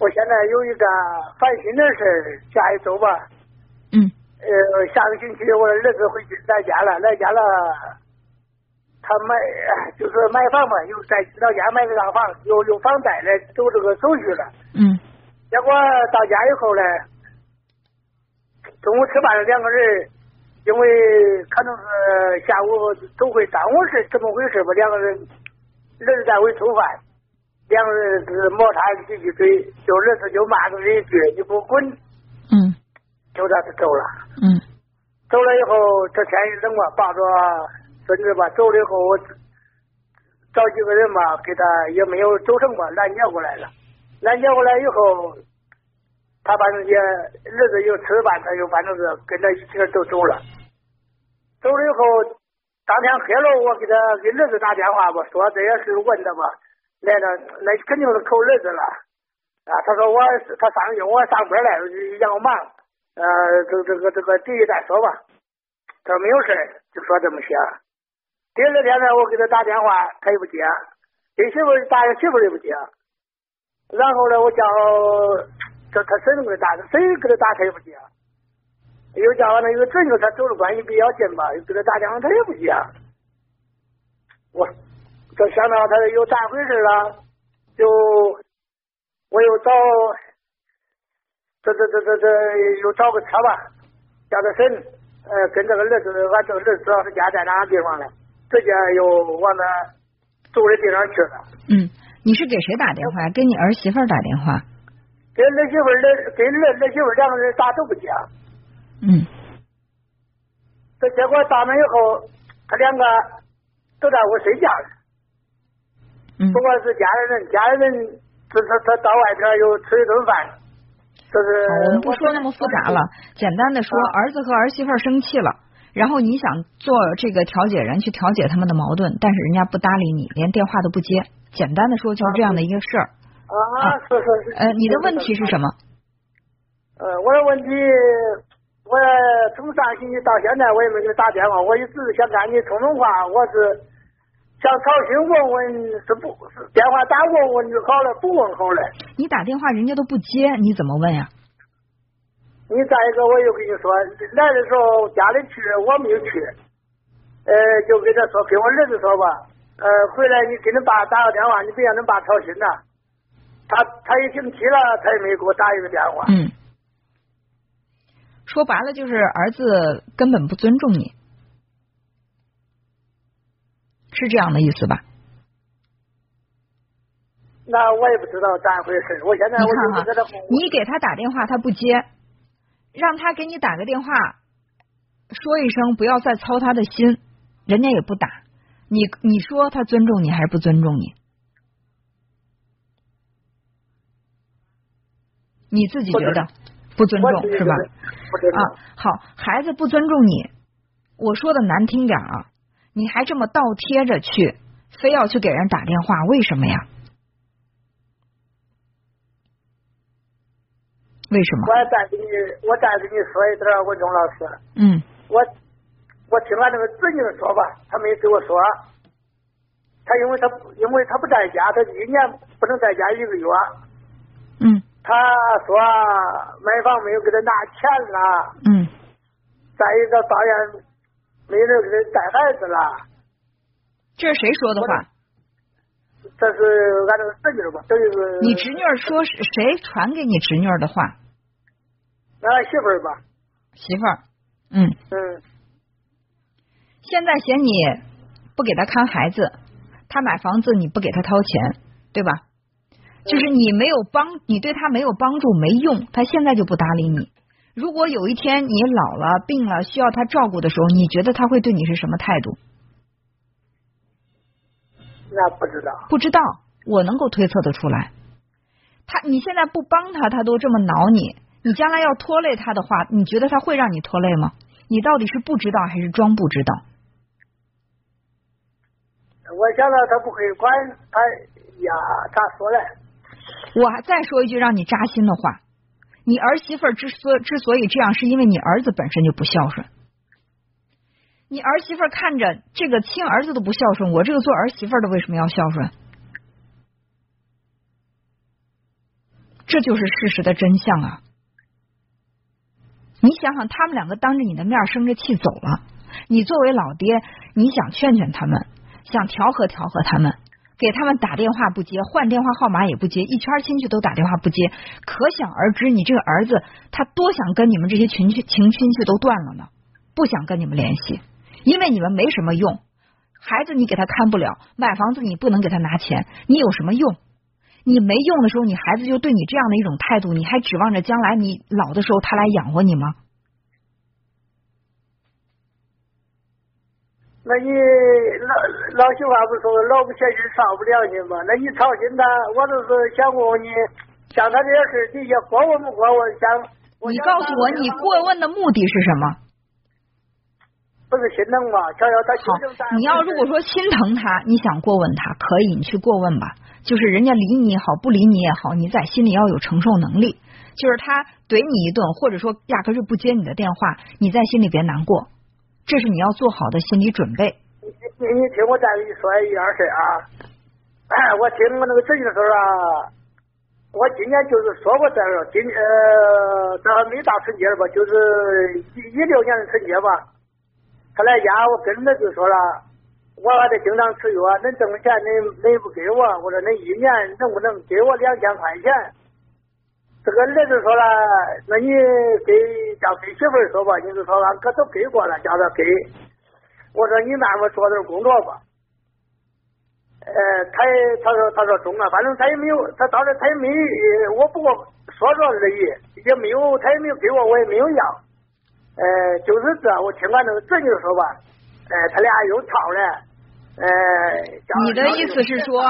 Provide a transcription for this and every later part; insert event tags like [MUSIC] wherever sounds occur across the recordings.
我现在有一个烦心的事儿，下一周吧，嗯呃，下个星期我儿子回去来家了，来家了，他买就是买房嘛，又在老家买个套房，有有房贷了，走这个手续了。嗯结果到家以后呢，中午吃饭两个人，因为可能是下午都会耽误是怎么回事吧？两个人儿子在为做饭，两个人是摩擦几句嘴，就儿子就骂他一句：“你给我滚嗯！”就这是走了。嗯走了以后，这天一冷嘛，抱着孙子吧，走了以后我找几个人嘛，给他也没有走成吧，拦截过来了。拦截过来以后，他反正也儿子又吃饭，他又反正是跟着一起都走了。走了以后，当天黑了，我给他给儿子打电话吧，说这也是问的吧，来了那肯定是扣儿子了啊。他说我他上去我上班来让我忙，呃，这这个这个第一再说吧。他说没有事就说这么些。第二天呢，我给他打电话，他也不接；给媳妇打，媳妇也不接。然后呢，我叫这他婶子给他打，谁给他打他也不接。又叫完了，有个侄女，他走的关系比较近吧，又给他打电话，他也不接。我就想到他又咋回事了，就我又找这这这这这又找个车吧，叫他婶，呃，跟这个儿子，俺这个儿子知道他家在哪个地方了，直接又往那住的地方去了。嗯，你是给谁打电话？给你儿媳妇打电话？给儿媳妇儿、儿给儿儿媳妇两个人打都不接。嗯这结果到那以后，他两个都在屋睡觉了。嗯不管是家里人，家里人这他他到外边又吃一顿饭，就是好，我们不说那么复杂了，简单的说，啊儿子和儿媳妇生气了，然后你想做这个调解人去调解他们的矛盾，但是人家不搭理你，连电话都不接。简单的说就是这样的一个事儿。啊，是是是。呃，你的问题是什么？呃，我的问题，我从上星期到现在我也没给你打电话，我一直想跟你通通话，我是想操心问问是不是电话打问问就好了，不问好了。你打电话人家都不接，你怎么问呀？你再一个，我又跟你说，来的时候家里去，我没有去，呃，就跟他说，跟我儿子说吧，呃，回来你给你爸打个电话，你别让你爸操心呐。他他一星期了，他也没给我打一个电话。嗯，说白了就是儿子根本不尊重你，是这样的意思吧？那我也不知道咋回事，我现在看哈你给他打电话他不接，让他给你打个电话，说一声不要再操他的心，人家也不打。你你说他尊重你还是不尊重你？你自己觉得不尊重是吧？啊，好，孩子不尊重你，我说的难听点啊，你还这么倒贴着去，非要去给人打电话，为什么呀？为什么？我再给你，我再给你说一点儿，文忠老师，嗯。我我听俺那个侄女说吧，她没给我说，她因为她因为她不在家，她一年不能在家一个月，嗯。她说买房没有给她拿钱了，嗯。再一个抱怨没人给他带孩子了，这是谁说的话？这是俺那个侄女吧，等于是你侄女儿说是谁传给你侄女儿的话？俺媳妇儿吧，媳妇儿，嗯，嗯现在嫌你不给他看孩子，他买房子你不给他掏钱，对吧？就是你没有帮，你对他没有帮助没用，他现在就不搭理你。如果有一天你老了、病了，需要他照顾的时候，你觉得他会对你是什么态度？那不知道，不知道，我能够推测得出来。他你现在不帮他，他都这么挠你，你将来要拖累他的话，你觉得他会让你拖累吗？你到底是不知道还是装不知道？我想到他不会管他呀，咋说嘞？我还再说一句让你扎心的话，你儿媳妇之所之所以这样，是因为你儿子本身就不孝顺。你儿媳妇看着这个亲儿子都不孝顺，我这个做儿媳妇的为什么要孝顺？这就是事实的真相啊！你想想，他们两个当着你的面生着气走了，你作为老爹，你想劝劝他们，想调和调和他们，给他们打电话不接，换电话号码也不接，一圈亲戚都打电话不接，可想而知，你这个儿子他多想跟你们这些群亲亲戚都断了呢，不想跟你们联系，因为你们没什么用，孩子你给他看不了，买房子你不能给他拿钱，你有什么用？你没用的时候，你孩子就对你这样的一种态度，你还指望着将来你老的时候他来养活你吗？那你老老媳妇不说老不嫌心少不了你吗？那你操心他，我就是想问问你，像他这些事，你也过问不过问？想你告诉我，你过问的目的是什么？不是心疼吗？瞧瞧他好，你要如果说心疼他，你想过问他，可以，你去过问吧。就是人家理你也好，不理你也好，你在心里要有承受能力。就是他怼你一顿，或者说压根就不接你的电话，你在心里别难过，这是你要做好的心理准备。你你你听我再给你说一样事啊！[CLEARS THROAT] 我听我那个侄女说啊，我今年就是说过这个，今呃，这还没到春节吧，就是一一六年的春节吧，他来家，我跟儿子说了。我还得经常吃药，恁挣的钱恁恁不给我，我说恁一年能不能给我两千块钱？这个儿子说了，那你给叫给媳妇儿说吧，你就说俺哥都给过了，叫他给。我说你那么做点工作吧。呃，他也他说他说中啊，反正他也没有，他当时他也没，我不过说说而已，也没有他也没有给我，我也没有要。呃，就是这，我听俺那个侄女说吧，呃，他俩又吵了。呃，你的意思是说，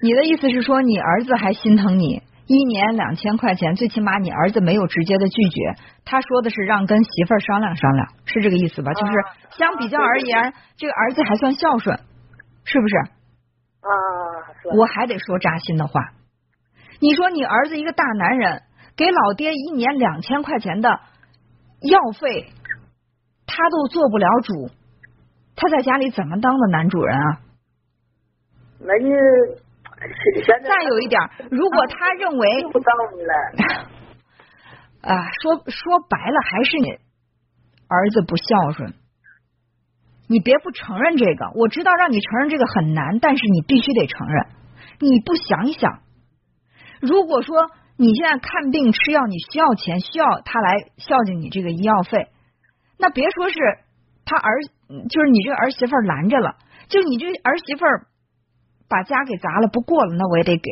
你的意思是说，你儿子还心疼你，一年两千块钱，最起码你儿子没有直接的拒绝，他说的是让跟媳妇儿商量商量，是这个意思吧？就是相比较而言，这个儿子还算孝顺，是不是？啊，我还得说扎心的话，你说你儿子一个大男人，给老爹一年两千块钱的药费，他都做不了主。他在家里怎么当的男主人啊？那你 [LAUGHS] 再有一点，如果他认为不到你了 [LAUGHS] 啊，说说白了还是你儿子不孝顺，你别不承认这个。我知道让你承认这个很难，但是你必须得承认。你不想一想，如果说你现在看病吃药，你需要钱，需要他来孝敬你这个医药费，那别说是他儿。就是你这儿媳妇拦着了，就你这儿媳妇把家给砸了，不过了，那我也得给，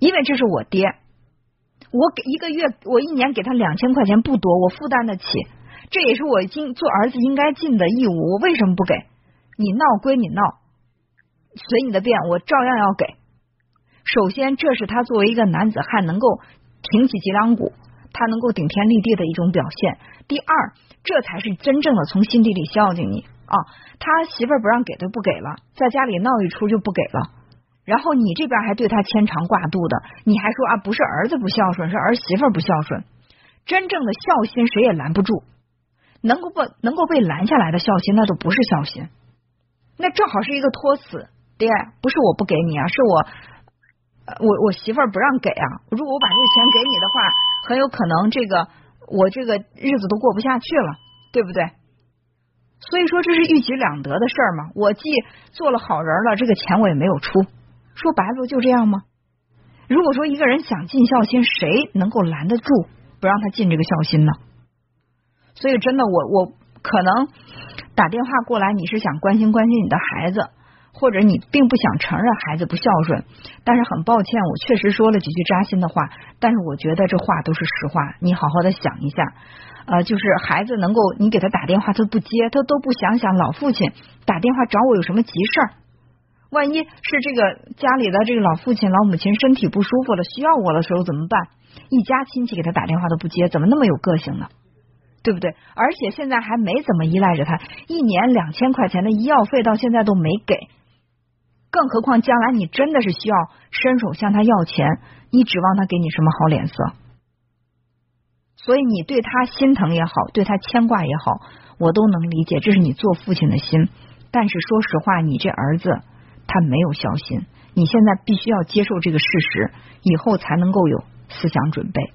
因为这是我爹，我给一个月，我一年给他两千块钱不多，我负担得起，这也是我尽做儿子应该尽的义务，我为什么不给？你闹归你闹，随你的便，我照样要给。首先，这是他作为一个男子汉能够挺起脊梁骨，他能够顶天立地的一种表现。第二，这才是真正的从心底里孝敬你。啊，他媳妇不让给，就不给了，在家里闹一出就不给了。然后你这边还对他牵肠挂肚的，你还说啊，不是儿子不孝顺，是儿媳妇不孝顺。真正的孝心谁也拦不住，能够不能够被拦下来的孝心，那都不是孝心。那正好是一个托词，爹，不是我不给你啊，是我我我媳妇儿不让给啊。如果我把这个钱给你的话，很有可能这个我这个日子都过不下去了，对不对？所以说这是一举两得的事儿嘛，我既做了好人了，这个钱我也没有出，说白了就这样吗？如果说一个人想尽孝心，谁能够拦得住不让他尽这个孝心呢？所以真的，我我可能打电话过来，你是想关心关心你的孩子，或者你并不想承认孩子不孝顺，但是很抱歉，我确实说了几句扎心的话，但是我觉得这话都是实话，你好好的想一下。呃，就是孩子能够你给他打电话，他不接，他都不想想老父亲打电话找我有什么急事儿。万一是这个家里的这个老父亲、老母亲身体不舒服了，需要我的时候怎么办？一家亲戚给他打电话都不接，怎么那么有个性呢？对不对？而且现在还没怎么依赖着他，一年两千块钱的医药费到现在都没给，更何况将来你真的是需要伸手向他要钱，你指望他给你什么好脸色？所以你对他心疼也好，对他牵挂也好，我都能理解，这是你做父亲的心。但是说实话，你这儿子他没有孝心，你现在必须要接受这个事实，以后才能够有思想准备。